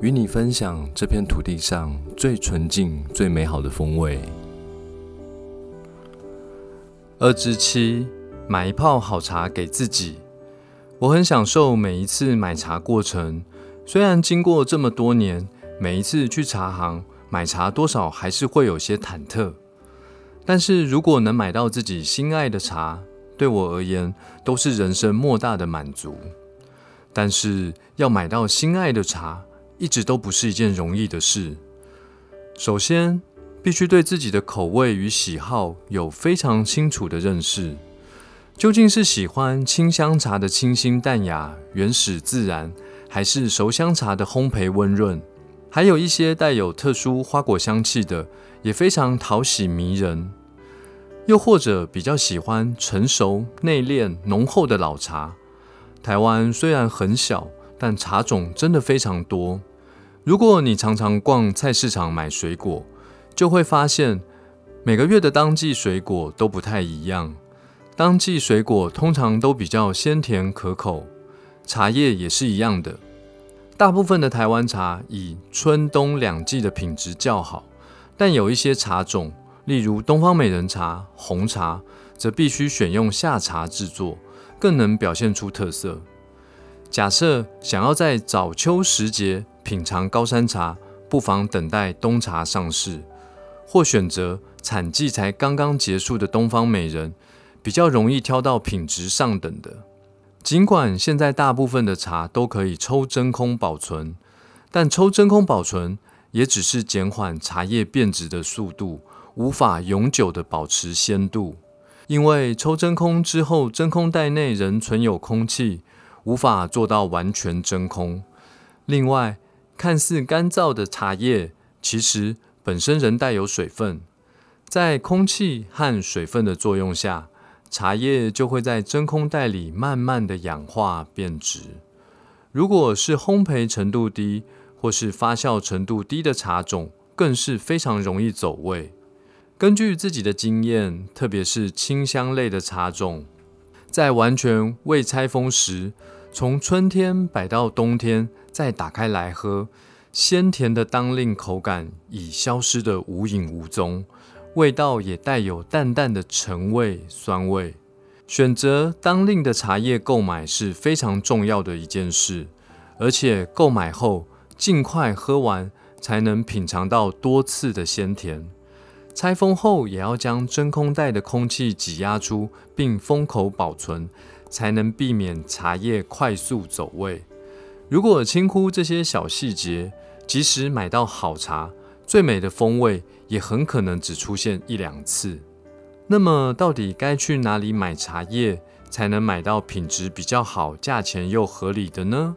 与你分享这片土地上最纯净、最美好的风味。二之七，买一泡好茶给自己。我很享受每一次买茶过程，虽然经过这么多年，每一次去茶行买茶，多少还是会有些忐忑。但是如果能买到自己心爱的茶，对我而言都是人生莫大的满足。但是要买到心爱的茶，一直都不是一件容易的事。首先，必须对自己的口味与喜好有非常清楚的认识。究竟是喜欢清香茶的清新淡雅、原始自然，还是熟香茶的烘焙温润？还有一些带有特殊花果香气的，也非常讨喜迷人。又或者比较喜欢成熟、内敛、浓厚的老茶。台湾虽然很小。但茶种真的非常多。如果你常常逛菜市场买水果，就会发现每个月的当季水果都不太一样。当季水果通常都比较鲜甜可口，茶叶也是一样的。大部分的台湾茶以春冬两季的品质较好，但有一些茶种，例如东方美人茶、红茶，则必须选用夏茶制作，更能表现出特色。假设想要在早秋时节品尝高山茶，不妨等待冬茶上市，或选择产季才刚刚结束的东方美人，比较容易挑到品质上等的。尽管现在大部分的茶都可以抽真空保存，但抽真空保存也只是减缓茶叶变质的速度，无法永久的保持鲜度，因为抽真空之后，真空袋内仍存有空气。无法做到完全真空。另外，看似干燥的茶叶，其实本身仍带有水分，在空气和水分的作用下，茶叶就会在真空袋里慢慢的氧化变质。如果是烘焙程度低或是发酵程度低的茶种，更是非常容易走味。根据自己的经验，特别是清香类的茶种，在完全未拆封时，从春天摆到冬天，再打开来喝，鲜甜的当令口感已消失得无影无踪，味道也带有淡淡的陈味、酸味。选择当令的茶叶购买是非常重要的一件事，而且购买后尽快喝完，才能品尝到多次的鲜甜。拆封后也要将真空袋的空气挤压出，并封口保存。才能避免茶叶快速走味。如果轻忽这些小细节，即使买到好茶，最美的风味也很可能只出现一两次。那么，到底该去哪里买茶叶，才能买到品质比较好、价钱又合理的呢？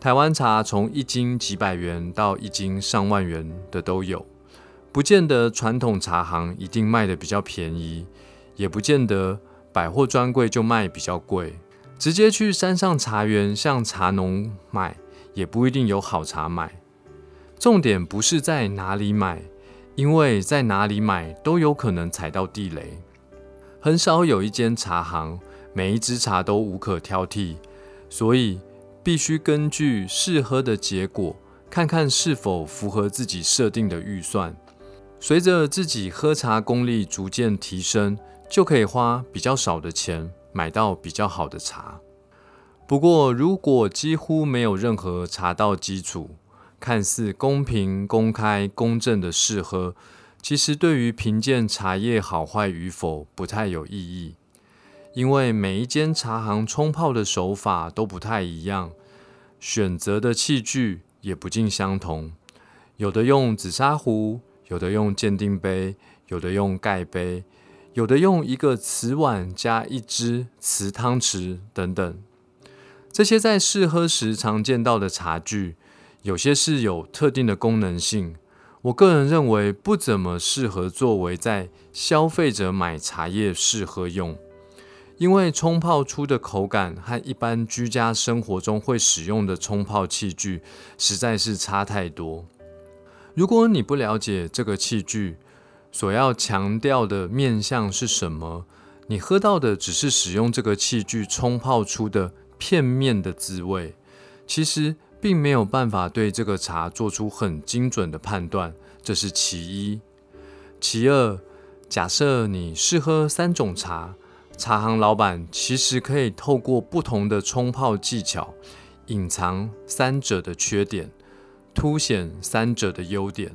台湾茶从一斤几百元到一斤上万元的都有，不见得传统茶行一定卖的比较便宜，也不见得。百货专柜就卖比较贵，直接去山上茶园向茶农买，也不一定有好茶买。重点不是在哪里买，因为在哪里买都有可能踩到地雷。很少有一间茶行，每一支茶都无可挑剔，所以必须根据试喝的结果，看看是否符合自己设定的预算。随着自己喝茶功力逐渐提升。就可以花比较少的钱买到比较好的茶。不过，如果几乎没有任何茶道基础，看似公平、公开、公正的试喝，其实对于评鉴茶叶好坏与否不太有意义。因为每一间茶行冲泡的手法都不太一样，选择的器具也不尽相同。有的用紫砂壶，有的用鉴定杯，有的用盖杯。有的用一个瓷碗加一只瓷汤匙等等，这些在试喝时常见到的茶具，有些是有特定的功能性，我个人认为不怎么适合作为在消费者买茶叶试喝用，因为冲泡出的口感和一般居家生活中会使用的冲泡器具实在是差太多。如果你不了解这个器具所要强调的面向是什么，你喝到的只是使用这个器具冲泡出的片面的滋味，其实。并没有办法对这个茶做出很精准的判断，这是其一。其二，假设你试喝三种茶，茶行老板其实可以透过不同的冲泡技巧，隐藏三者的缺点，凸显三者的优点。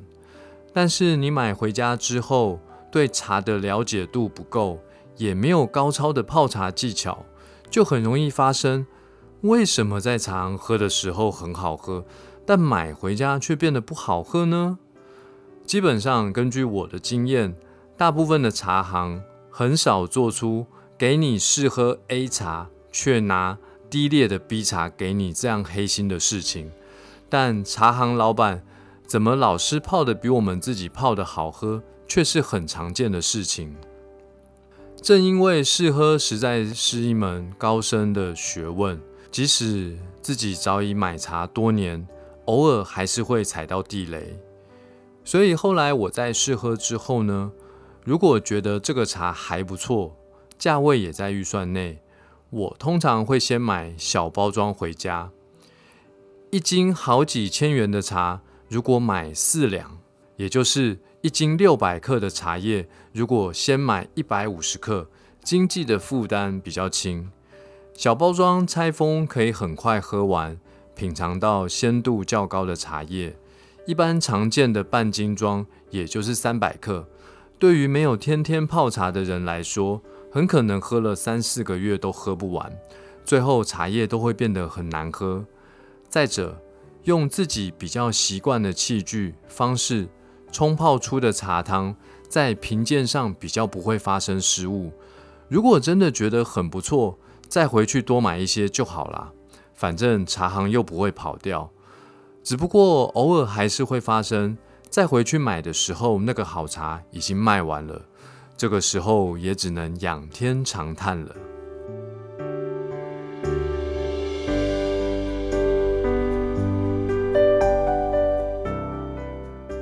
但是你买回家之后，对茶的了解度不够，也没有高超的泡茶技巧，就很容易发生。为什么在茶行喝的时候很好喝，但买回家却变得不好喝呢？基本上，根据我的经验，大部分的茶行很少做出给你试喝 A 茶，却拿低劣的 B 茶给你这样黑心的事情。但茶行老板怎么老师泡的比我们自己泡的好喝，却是很常见的事情。正因为试喝实在是一门高深的学问。即使自己早已买茶多年，偶尔还是会踩到地雷。所以后来我在试喝之后呢，如果觉得这个茶还不错，价位也在预算内，我通常会先买小包装回家。一斤好几千元的茶，如果买四两，也就是一斤六百克的茶叶，如果先买一百五十克，经济的负担比较轻。小包装拆封可以很快喝完，品尝到鲜度较高的茶叶。一般常见的半斤装，也就是三百克，对于没有天天泡茶的人来说，很可能喝了三四个月都喝不完，最后茶叶都会变得很难喝。再者，用自己比较习惯的器具方式冲泡出的茶汤，在品鉴上比较不会发生失误。如果真的觉得很不错，再回去多买一些就好啦，反正茶行又不会跑掉。只不过偶尔还是会发生，再回去买的时候，那个好茶已经卖完了。这个时候也只能仰天长叹了。